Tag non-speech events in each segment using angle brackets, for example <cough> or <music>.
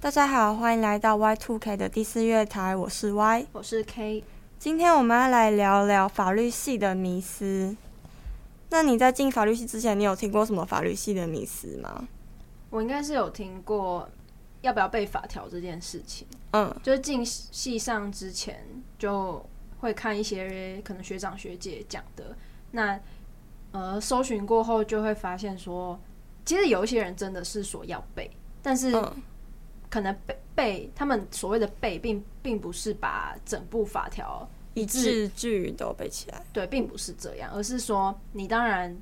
大家好，欢迎来到 Y Two K 的第四月台，我是 Y，我是 K。今天我们要来聊聊法律系的迷思。那你在进法律系之前，你有听过什么法律系的迷思吗？我应该是有听过要不要背法条这件事情。嗯，就是进系上之前就会看一些可能学长学姐讲的。那呃，搜寻过后就会发现说，其实有一些人真的是说要背，但是可能背背他们所谓的背并，并并不是把整部法条一字句都背起来。对，并不是这样，而是说你当然，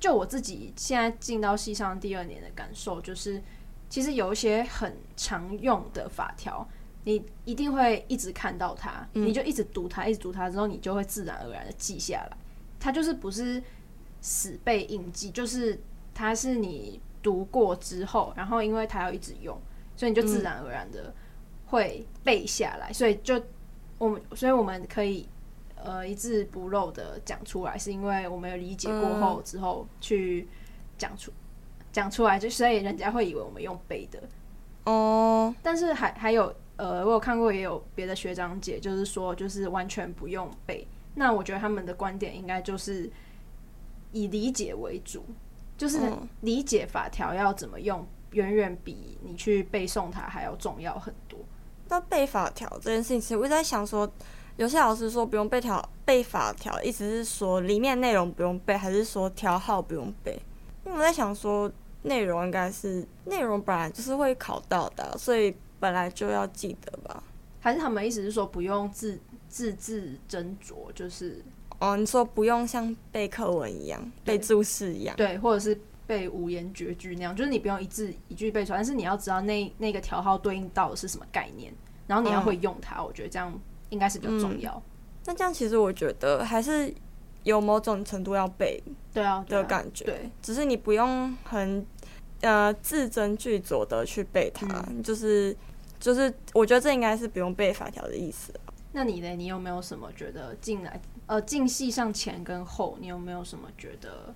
就我自己现在进到戏上第二年的感受，就是其实有一些很常用的法条，你一定会一直看到它，嗯，你就一直读它，一直读它之后，你就会自然而然的记下来。它就是不是。死背硬记，就是它是你读过之后，然后因为它要一直用，所以你就自然而然的会背下来。嗯、所以就我们，所以我们可以呃一字不漏的讲出来，是因为我们有理解过后之后去讲出讲出来，就所以人家会以为我们用背的哦。但是还还有呃，我有看过也有别的学长姐，就是说就是完全不用背。那我觉得他们的观点应该就是。以理解为主，就是理解法条要怎么用，远远比你去背诵它还要重要很多。那背法条这件事情，其实我在想说，有些老师说不用背条背法条，意思是说里面内容不用背，还是说条号不用背？因为我在想说，内容应该是内容本来就是会考到的，所以本来就要记得吧？还是他们意思是说不用字字字斟酌，就是？哦，你说不用像背课文一样背注释一样，对，或者是背五言绝句那样，就是你不用一字一句背出来，但是你要知道那那个条号对应到的是什么概念，然后你要会用它，嗯、我觉得这样应该是比较重要。那、嗯、这样其实我觉得还是有某种程度要背，对啊的感觉，对，啊对，对，只是你不用很呃字斟句酌的去背它，嗯、就是就是我觉得这应该是不用背法条的意思。那你呢？你有没有什么觉得进来？呃，进戏上前跟后，你有没有什么觉得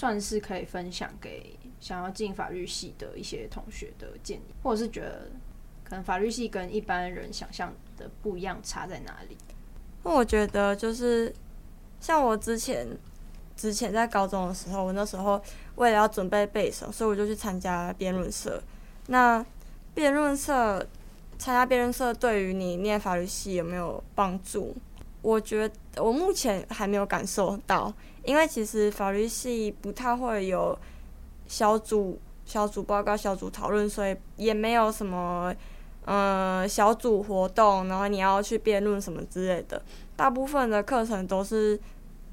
算是可以分享给想要进法律系的一些同学的建议，或者是觉得可能法律系跟一般人想象的不一样，差在哪里？那我觉得就是像我之前之前在高中的时候，我那时候为了要准备备审，所以我就去参加辩论社。那辩论社参加辩论社对于你念法律系有没有帮助？我觉得我目前还没有感受到，因为其实法律系不太会有小组小组报告、小组讨论，所以也没有什么嗯、呃、小组活动，然后你要去辩论什么之类的。大部分的课程都是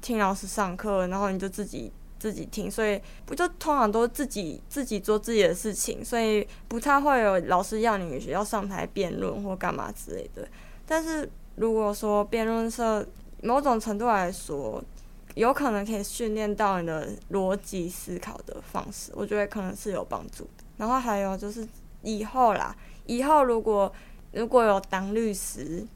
听老师上课，然后你就自己自己听，所以不就通常都自己自己做自己的事情，所以不太会有老师要你要上台辩论或干嘛之类的。但是如果说辩论社某种程度来说，有可能可以训练到你的逻辑思考的方式，我觉得可能是有帮助的。然后还有就是以后啦，以后如果如果有当律师，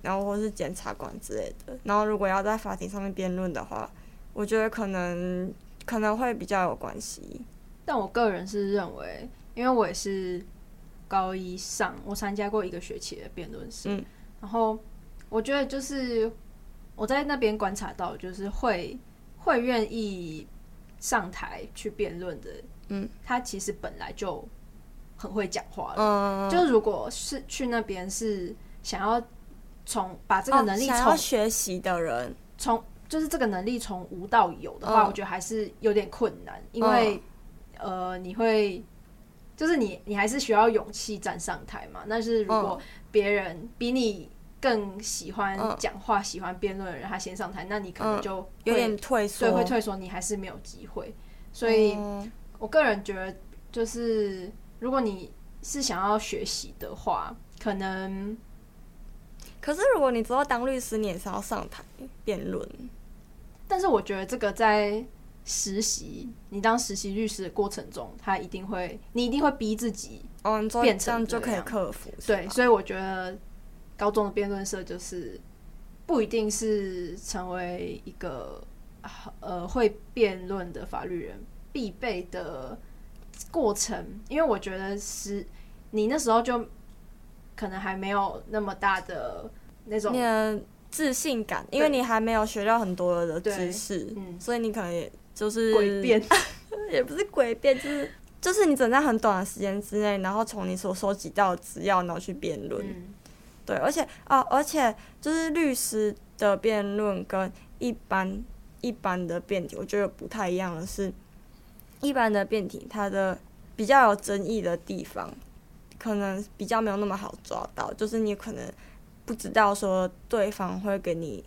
然后或是检察官之类的，然后如果要在法庭上面辩论的话，我觉得可能可能会比较有关系。但我个人是认为，因为我也是高一上，我参加过一个学期的辩论社，嗯，然后。我觉得就是我在那边观察到，就是会会愿意上台去辩论的，嗯，他其实本来就很会讲话了。嗯，就如果是去那边是想要从把这个能力从、哦、学习的人，从就是这个能力从无到有的话，嗯，我觉得还是有点困难，因为、嗯、呃，你会就是你你还是需要勇气站上台嘛。但是如果别人比你更喜欢讲话、嗯、喜欢辩论的人，他先上台，那你可能就、嗯、有点退缩，对，会退缩，你还是没有机会。所以，我个人觉得，就是如果你是想要学习的话，可能，可是如果你之后当律师，你也是要上台辩论。但是我觉得这个在实习，你当实习律师的过程中，他一定会，你一定会逼自己变成这样就可以克服。对，所以我觉得。高中的辩论社就是不一定是成为一个呃会辩论的法律人必备的过程，因为我觉得是你那时候就可能还没有那么大的那种自信感，因为你还没有学到很多的知识，嗯，所以你可能也就是诡辩，<laughs> 也不是诡辩，就是就是你只能在很短的时间之内，然后从你所收集到的资料，然后去辩论，嗯，对，而且啊，而且就是律师的辩论跟一般一般的辩题，我觉得不太一样的是，一般的辩题它的比较有争议的地方，可能比较没有那么好抓到，就是你可能。不知道说对方会给你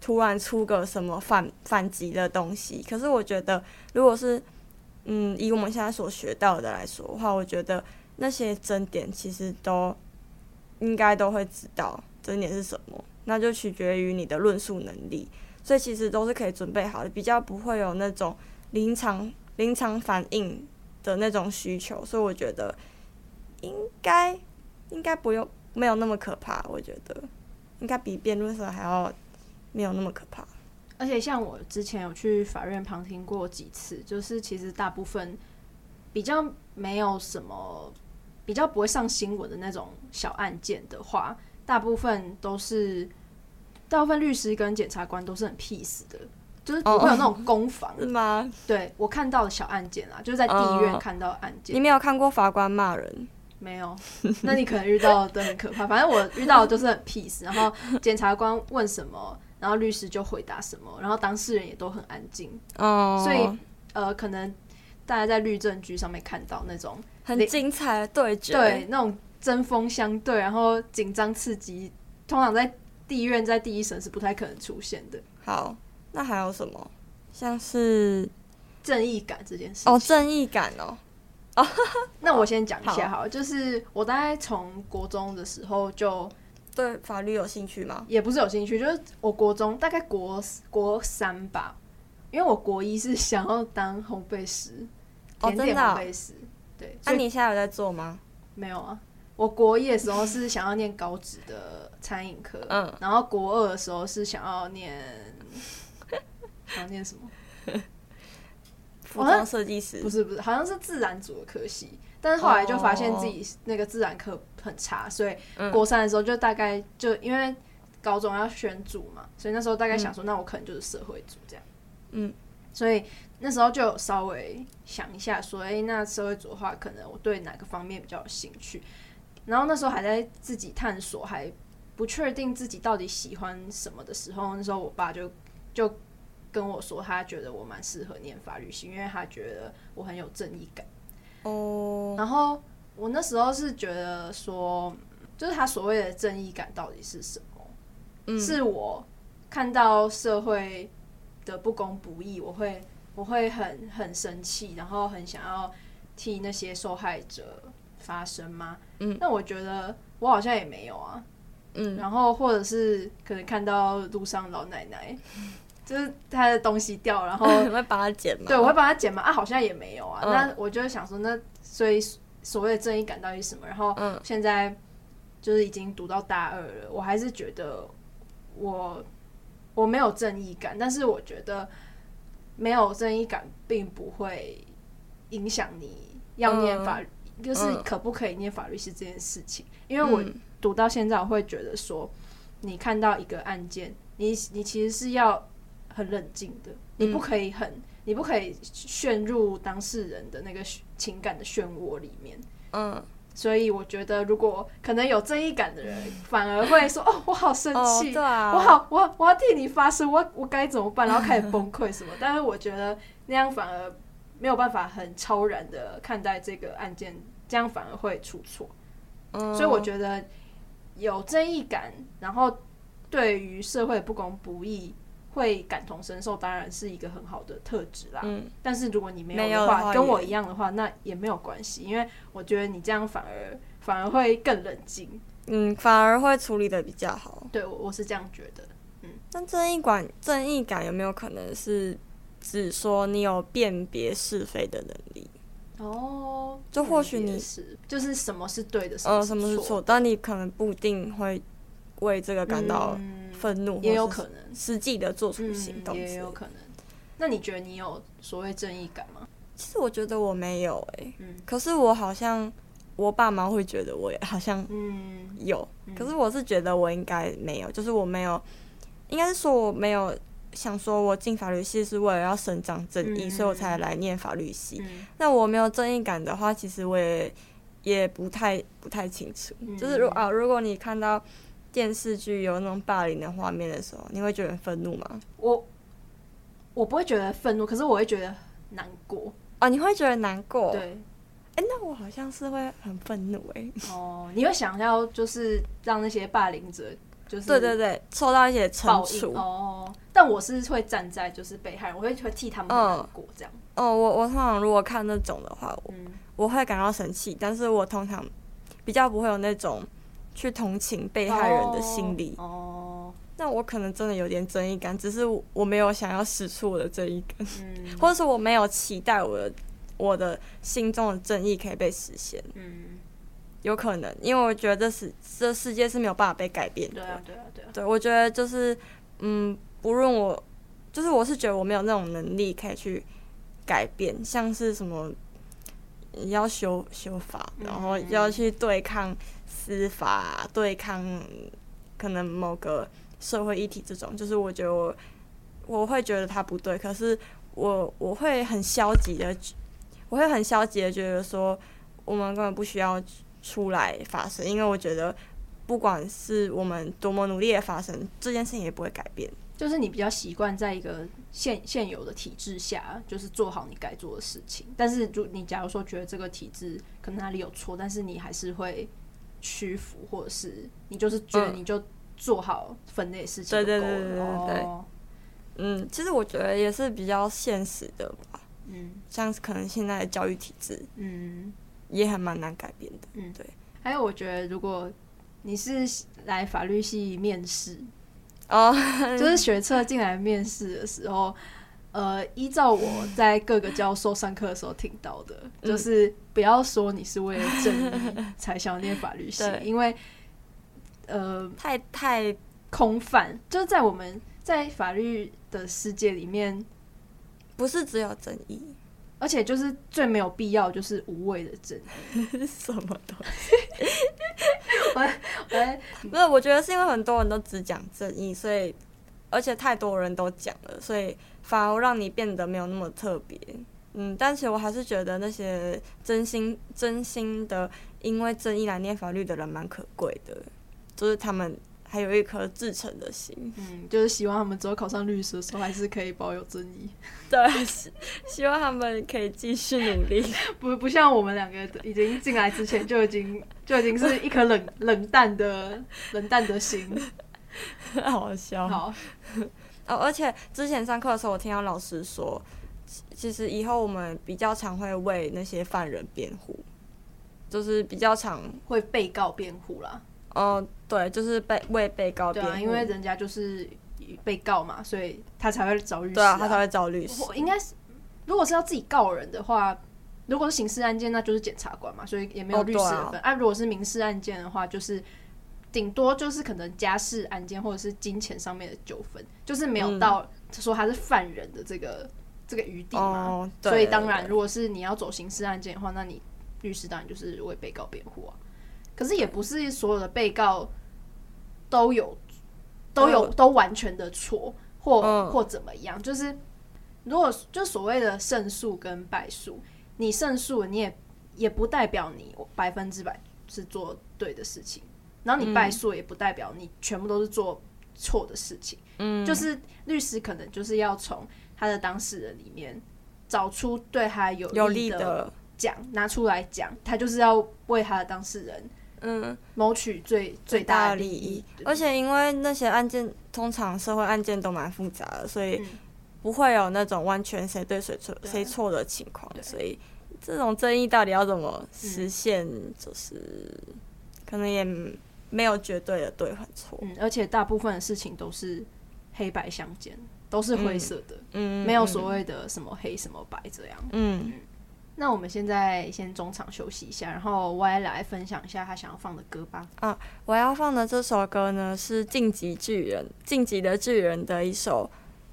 突然出个什么反反击的东西，可是我觉得，如果是嗯以我们现在所学到的来说的话，我觉得那些争点其实都应该都会知道争点是什么，那就取决于你的论述能力，所以其实都是可以准备好的，比较不会有那种临场临场反应的那种需求，所以我觉得应该应该不用。没有那么可怕，我觉得应该比辩论社还要没有那么可怕。而且像我之前有去法院旁听过几次，就是其实大部分比较没有什么比较不会上新闻的那种小案件的话，大部分都是大部分律师跟检察官都是很 peace 的，就是不会有那种攻防，<laughs> 是吗？对，我看到的小案件啊，就是在地院看到案件。你没有看过法官骂人？没有，那你可能遇到的很可怕。反正我遇到的就是很 peace，然后检察官问什么，然后律师就回答什么，然后当事人也都很安静。哦，所以呃，可能大家在律政局上面看到那种很精彩的对决，对，那种针锋相对，然后紧张刺激，通常在地院在第一审是不太可能出现的。好，那还有什么？像是正义感这件事。哦，正义感哦。哦，<laughs> 那我先讲一下好，好，就是我大概从国中的时候就对法律有兴趣吗？也不是有兴趣，就是我国中大概国国三吧，因为我国一是想要当烘焙师，甜点烘焙师。对，那你现在有在做吗？没有啊，我国一的时候是想要念高职的餐饮科，嗯，然后国二的时候是想要念，想要念什么？<laughs> 服装设计师。不是不是，好像是自然组的科系，但是后来就发现自己那个自然科很差，所以国三的时候就大概就因为高中要选组嘛，所以那时候大概想说，那我可能就是社会组这样。嗯，所以那时候就稍微想一下，说，哎，那社会组的话，可能我对哪个方面比较有兴趣？然后那时候还在自己探索，还不确定自己到底喜欢什么的时候，那时候我爸就就。跟我说，他觉得我蛮适合念法律系，因为他觉得我很有正义感。哦、oh.，然后我那时候是觉得说，就是他所谓的正义感到底是什么？嗯，是我看到社会的不公不义，我会我会很很生气，然后很想要替那些受害者发声吗？嗯，那我觉得我好像也没有啊。嗯，然后或者是可能看到路上老奶奶。<laughs> 就是她的东西掉，然后你 <laughs> 会帮她捡吗？对，我会帮她捡吗？啊，好像也没有啊。嗯、那我就想说，那所以所谓的正义感到底是什么？然后现在就是已经读到大二了，我还是觉得我我没有正义感，但是我觉得没有正义感并不会影响你要念法律，嗯，就是可不可以念法律是这件事情。因为我读到现在，我会觉得说，你看到一个案件，你你其实是要。很冷静的，你不可以很，嗯、你不可以陷入当事人的那个情感的漩涡里面。嗯，所以我觉得，如果可能有正义感的人，反而会说：“ <laughs> 哦，我好生气，哦，对啊，我好，我我要替你发声，我我该怎么办？”然后开始崩溃什么。但是我觉得那样反而没有办法很超然的看待这个案件，这样反而会出错。嗯，所以我觉得有正义感，然后对于社会不公不义。会感同身受，当然是一个很好的特质啦。嗯，但是如果你没有的话，跟我一样的话，那也没有关系，因为我觉得你这样反而反而会更冷静。嗯，反而会处理的比较好。对，我我是这样觉得。嗯，那正义感正义感有没有可能是指说你有辨别是非的能力？哦，就或许你是就是什么是对的，呃，什么是错，但你可能不一定会。为这个感到愤怒，也有可能实际的做出行动，也有可能。那你觉得你有所谓正义感吗？其实我觉得我没有诶、欸，嗯，可是我好像我爸妈会觉得我也好像有，嗯、可是我是觉得我应该没有，就是我没有，应该是说我没有想说我进法律系是为了要伸张正义，嗯、所以我才来念法律系。嗯、那我没有正义感的话，其实我也也不太不太清楚。嗯、就是如啊，如果你看到电视剧有那种霸凌的画面的时候，你会觉得愤怒吗？我我不会觉得愤怒，可是我会觉得难过。啊，你会觉得难过？对。哎、欸，那我好像是会很愤怒哎。哦，你会想要就是让那些霸凌者就是对对对受到一些惩处哦。但我是会站在就是被害人，我会会替他们难过这样。哦、嗯，我我通常如果看那种的话，我、嗯、我会感到生气，但是我通常比较不会有那种去同情被害人的心理。哦，那我可能真的有点正义感，只是我没有想要使出我的正义感，嗯、<laughs> 或者是我没有期待我的。我的心中的正义可以被实现，嗯，有可能，因为我觉得这是这世界是没有办法被改变的，对啊，对啊，对啊，对，我觉得就是，嗯，不论我，就是我是觉得我没有那种能力可以去改变，像是什么要修修法，然后要去对抗司法，对抗可能某个社会议题这种，就是我觉得我我会觉得它不对，可是我我会很消极的。我会很消极的觉得说，我们根本不需要出来发声，因为我觉得，不管是我们多么努力的发声，这件事情也不会改变。就是你比较习惯在一个现现有的体制下，就是做好你该做的事情。但是，就你假如说觉得这个体制可能哪里有错，但是你还是会屈服，或者是你就是觉得你就做好分内事情就够了。对对对对对。哦、嗯，其实我觉得也是比较现实的吧。嗯，像是可能现在的教育体制，嗯，也还蛮难改变的。嗯，对。还有，我觉得如果你是来法律系面试，哦，就是学测进来面试的时候，呃，依照我在各个教授上课的时候听到的，嗯、就是不要说你是为了正义才想念法律系，<laughs> 因为呃，太太空泛，就是在我们在法律的世界里面。不是只有正义，而且就是最没有必要就是无谓的正义，<laughs> 什么东西？<laughs> 喂喂，不是，我觉得是因为很多人都只讲正义，所以而且太多人都讲了，所以反而让你变得没有那么特别。嗯，但其实我还是觉得那些真心真心的因为正义来念法律的人蛮可贵的，就是他们。还有一颗至诚的心，嗯，就是希望他们之后考上律师的时候，还是可以保有正义。对，<laughs> 希望他们可以继续努力，<laughs> 不不像我们两个已经进来之前就已经就已经是一颗冷 <laughs> 冷淡的冷淡的心，好笑。好哦，而且之前上课的时候，我听到老师说，其实以后我们比较常会为那些犯人辩护，就是比较常会被告辩护啦。哦，对，就是被为被告辩护。啊，因为人家就是被告嘛，所以他才会找律师啊。对啊，他才会找律师。应该是，如果是要自己告人的话，如果是刑事案件，那就是检察官嘛，所以也没有律师的份。啊，如果是民事案件的话，就是顶多就是可能家事案件或者是金钱上面的纠纷，就是没有到说他是犯人的这个、嗯、这个余地嘛。哦，对。所以当然，如果是你要走刑事案件的话，那你律师当然就是为被告辩护啊。可是也不是所有的被告都有都有都完全的错，或或怎么样？就是如果就所谓的胜诉跟败诉，你胜诉你也也不代表你百分之百是做对的事情，然后你败诉也不代表你全部都是做错的事情。嗯，就是律师可能就是要从他的当事人里面找出对他有利的讲拿出来讲，他就是要为他的当事人。嗯，谋取最最大的利益，而且因为那些案件通常社会案件都蛮复杂的，所以不会有那种完全谁对谁错谁错的情况，所以这种争议到底要怎么实现，就是可能也没有绝对的对和错。嗯，而且大部分的事情都是黑白相间，都是灰色的，嗯，没有所谓的什么黑什么白这样，嗯。那我们现在先中场休息一下，然后 Y 来分享一下他想要放的歌吧。啊，我要放的这首歌呢是晋级巨人《晋级的巨人》的一首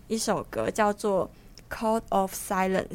一首歌，叫做《Code of Silence》。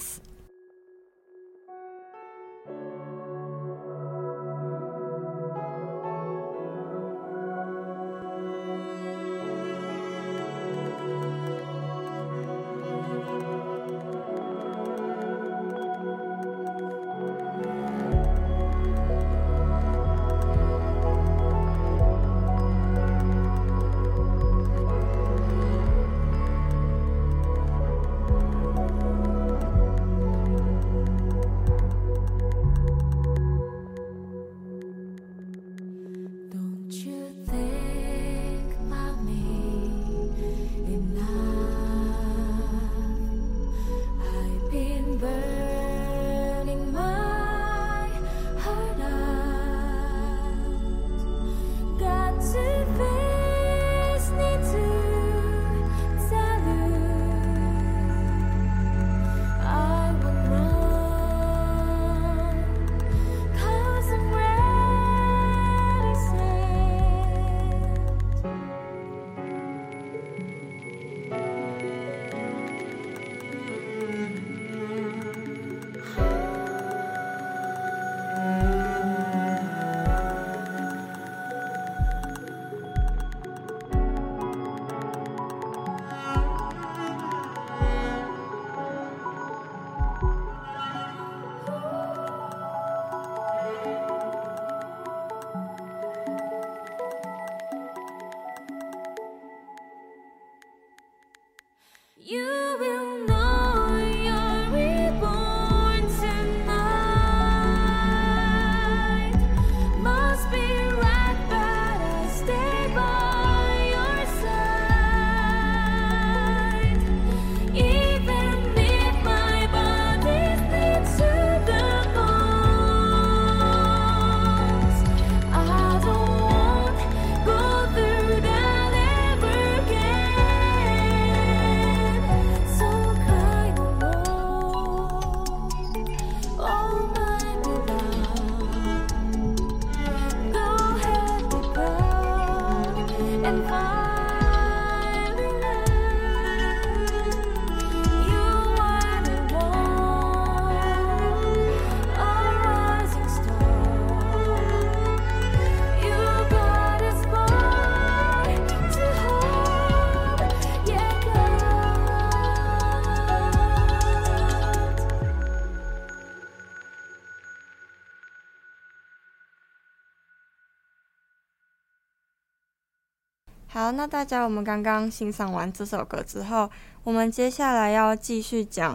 好，那大家我们刚刚欣赏完这首歌之后，我们接下来要继续讲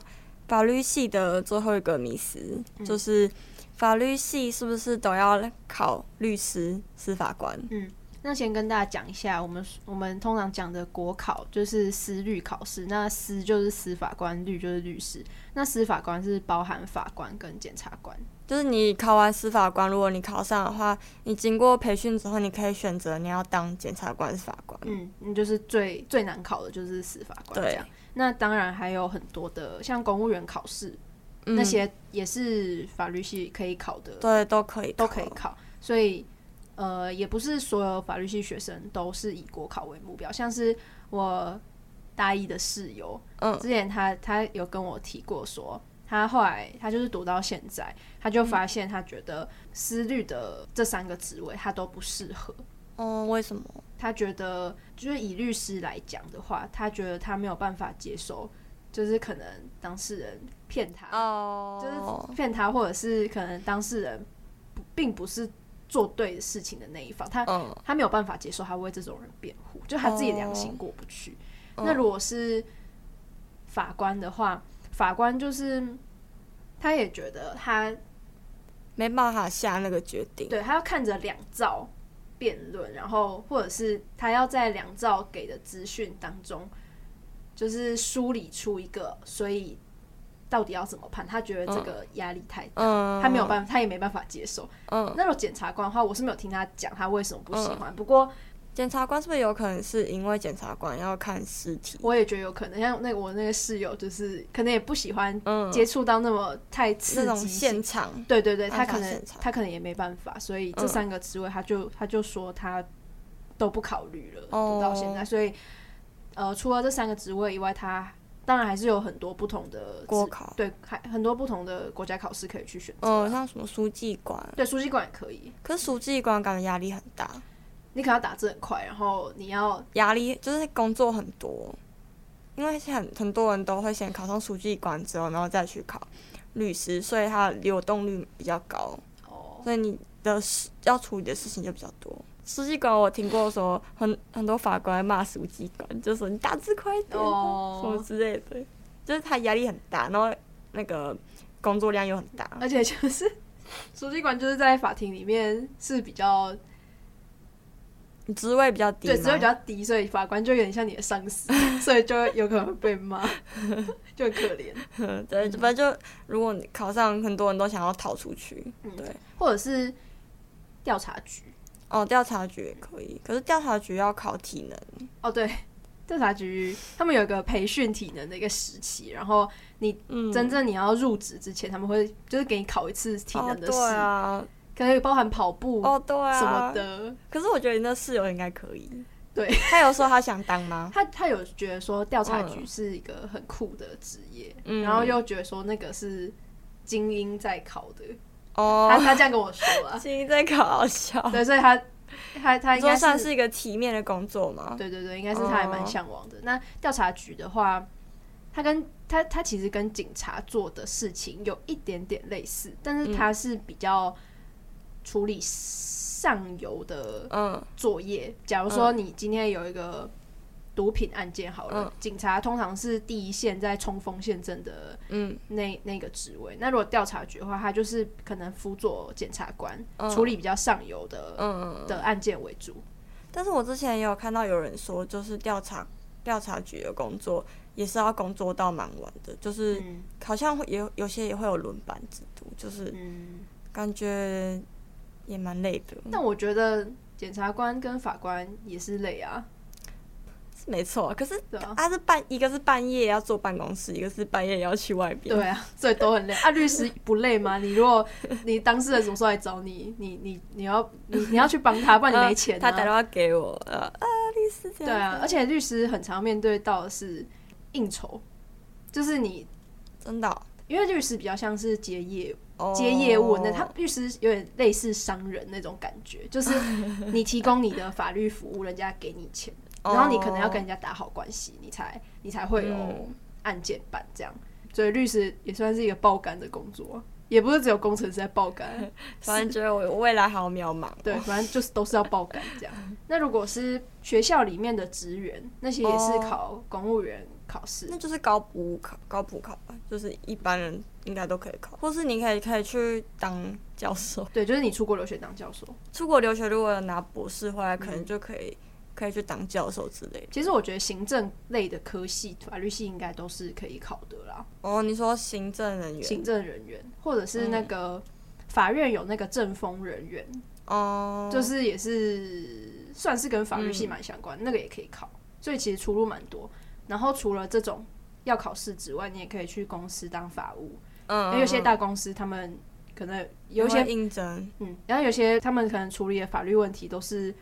法律系的最后一个迷思，嗯、就是法律系是不是都要考律师、司法官？嗯。那先跟大家讲一下，我们我们通常讲的国考就是司律考试，那司就是司法官，律就是律师。那司法官是包含法官跟检察官。就是你考完司法官，如果你考上的话，你经过培训之后，你可以选择你要当检察官、司法官。嗯，你就是最最难考的就是司法官。对。那当然还有很多的，像公务员考试，嗯、那些也是法律系可以考的。对，都可以，都可以考。所以。呃，也不是所有法律系学生都是以国考为目标，像是我大一的室友，嗯，之前他他有跟我提过，说他后来他就是读到现在，他就发现他觉得思律的这三个职位他都不适合。嗯，为什么？他觉得就是以律师来讲的话，他觉得他没有办法接受，就是可能当事人骗他，哦，就是骗他，或者是可能当事人并不是。做对的事情的那一方，他、嗯、他没有办法接受，他为这种人辩护，就他自己良心过不去。哦、那如果是法官的话，法官就是他也觉得他没办法下那个决定，对，他要看着两造辩论，然后或者是他要在两造给的资讯当中，就是梳理出一个，所以。到底要怎么判？他觉得这个压力太大，嗯、他没有办法，他也没办法接受。嗯，那种检察官的话，我是没有听他讲他为什么不喜欢。嗯、不过检察官是不是有可能是因为检察官要看尸体？我也觉得有可能。像那个我那个室友，就是可能也不喜欢接触到那么太刺激那种现场。对对对，他可能他可能也没办法，所以这三个职位他就他就说他都不考虑了，嗯、到现在。所以呃，除了这三个职位以外，他。当然还是有很多不同的国考，对，还很多不同的国家考试可以去选择。嗯，像什么书记官，对，书记官也可以。可是书记官感觉压力很大，你可能要打字很快，然后你要压力就是工作很多，因为很很多人都会先考上书记官之后，然后再去考律师，所以它流动率比较高。哦，所以你的事要处理的事情就比较多。书记官，我听过说很很多法官骂书记官，就说你打字快点，oh. 什么之类的，就是他压力很大，然后那个工作量又很大，而且就是书记官就是在法庭里面是比较职位比较低，对，职位比较低，所以法官就有点像你的上司，<laughs> 所以就有可能被骂，<laughs> 就很可怜。<laughs> 对，反正就如果你考上，很多人都想要逃出去，嗯、对，或者是调查局。哦，调查局也可以，可是调查局要考体能。哦，对，调查局他们有一个培训体能的一个时期，然后你真正你要入职之前，他们会就是给你考一次体能的试，哦、对啊，可能包含跑步哦，对啊，什么的。可是我觉得你那室友应该可以。对，他有说他想当吗？<laughs> 他他有觉得说调查局是一个很酷的职业，嗯、然后又觉得说那个是精英在考的。哦，他他这样跟我说啊，<laughs> 精英在考好笑。对，所以他他他应该算是一个体面的工作嘛？对对对，应该是他还蛮向往的。Oh. 那调查局的话，他跟他他其实跟警察做的事情有一点点类似，但是他是比较处理上游的嗯作业。嗯、假如说你今天有一个。毒品案件好了，嗯、警察通常是第一线在冲锋陷阵的，嗯，那那个职位。那如果调查局的话，他就是可能辅佐检察官，嗯、处理比较上游的，嗯的案件为主。但是我之前也有看到有人说，就是调查调查局的工作也是要工作到蛮晚的，就是好像会有有些也会有轮班制度，就是感觉也蛮累的。但我觉得检察官跟法官也是累啊。没错，可是他是半，一个是半夜要坐办公室，一个是半夜要去外边。对啊，所以都很累。啊，律师不累吗？你如果你当事人什么时候来找你，你你你要你你要去帮他，不然你没钱、啊呃。他打电话给我，呃啊，律师这样。对啊，而且律师很常面对到的是应酬，就是你真的、哦，因为律师比较像是接业接业务，那他律师有点类似商人那种感觉，<laughs> 就是你提供你的法律服务，人家给你钱。然后你可能要跟人家打好关系，你才你才会有案件办这样，所以律师也算是一个爆肝的工作。也不是只有工程师在爆肝，<laughs> 反正觉得我未来好渺茫。对，反正就是都是要爆肝这样。<laughs> 那如果是学校里面的职员，那些也是考公务员考试，那就是高补考，高补考吧，就是一般人应该都可以考，或是你可以可以去当教授。对，就是你出国留学当教授，出国留学如果拿博士回来，可能就可以。可以去当教授之类的。其实我觉得行政类的科系，法律系应该都是可以考的啦。哦，你说行政人员、行政人员，或者是那个法院有那个政风人员，哦、嗯，就是也是算是跟法律系蛮相关，嗯、那个也可以考。所以其实出路蛮多。然后除了这种要考试之外，你也可以去公司当法务。嗯，因为有些大公司他们可能有一些应征，嗯，然后有些他们可能处理的法律问题都是。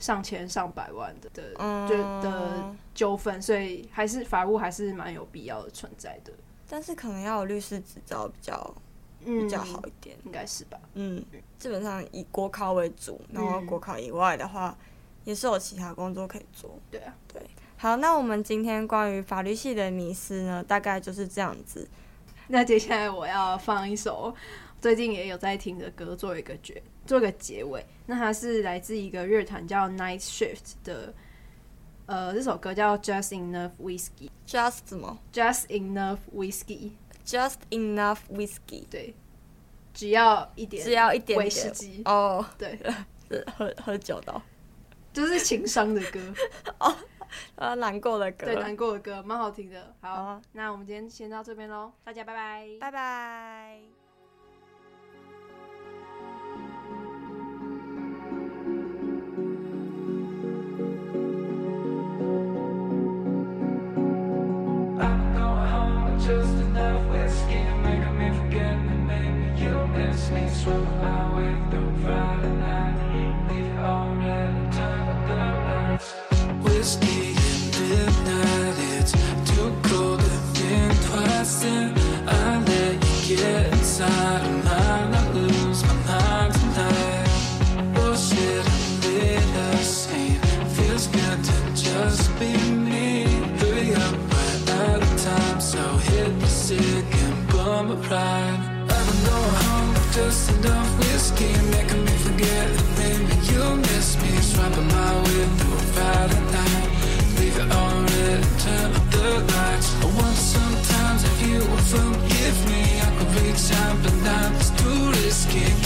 上千上百万的的就的纠纷，所以还是法务还是蛮有必要的存在的。但是可能要有律师执照比较比较好一点，应该是吧？嗯，基本上以国考为主，然后国考以外的话，也是有其他工作可以做。对啊，对。好，那我们今天关于法律系的迷思呢，大概就是这样子。那接下来我要放一首最近也有在听的歌，做一个结，做一个结尾。那它是来自一个乐团叫 Night Shift 的，呃，这首歌叫 Just Enough Whiskey。Just 什么？Just Enough Whiskey。Just Enough Whiskey。对，只要一点，只要一点威士忌。哦，oh, 对，喝喝酒的，就是情商的歌。哦，啊，难过的歌。对，难过的歌，蛮好听的。好，oh. 那我们今天先到这边喽，大家拜拜，拜拜。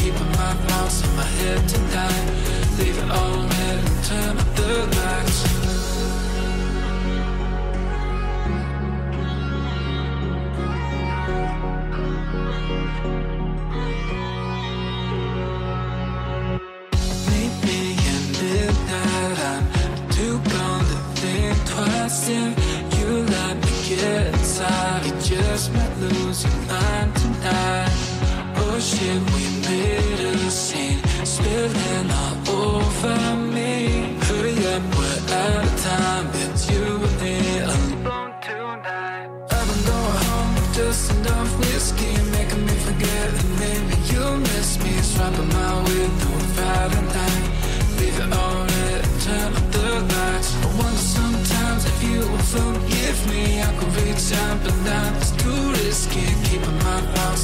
Keeping my thoughts in my head tonight. Leave it all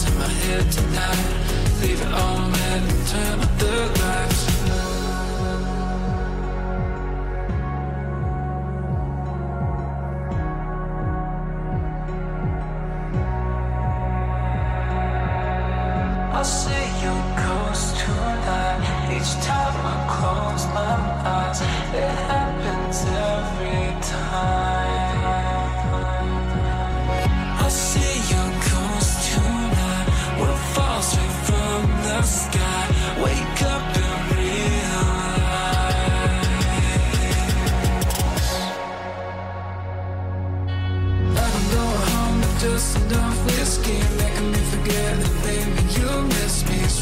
in my head tonight. Leave it all mad and turn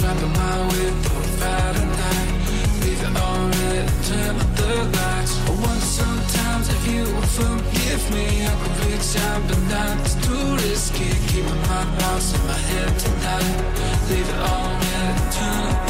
Slapping my whip for fat night. Leave it all turn the lights. I wonder sometimes if you forgive me. I it's too risky. Keeping my in my head tonight. Leave it all red, turn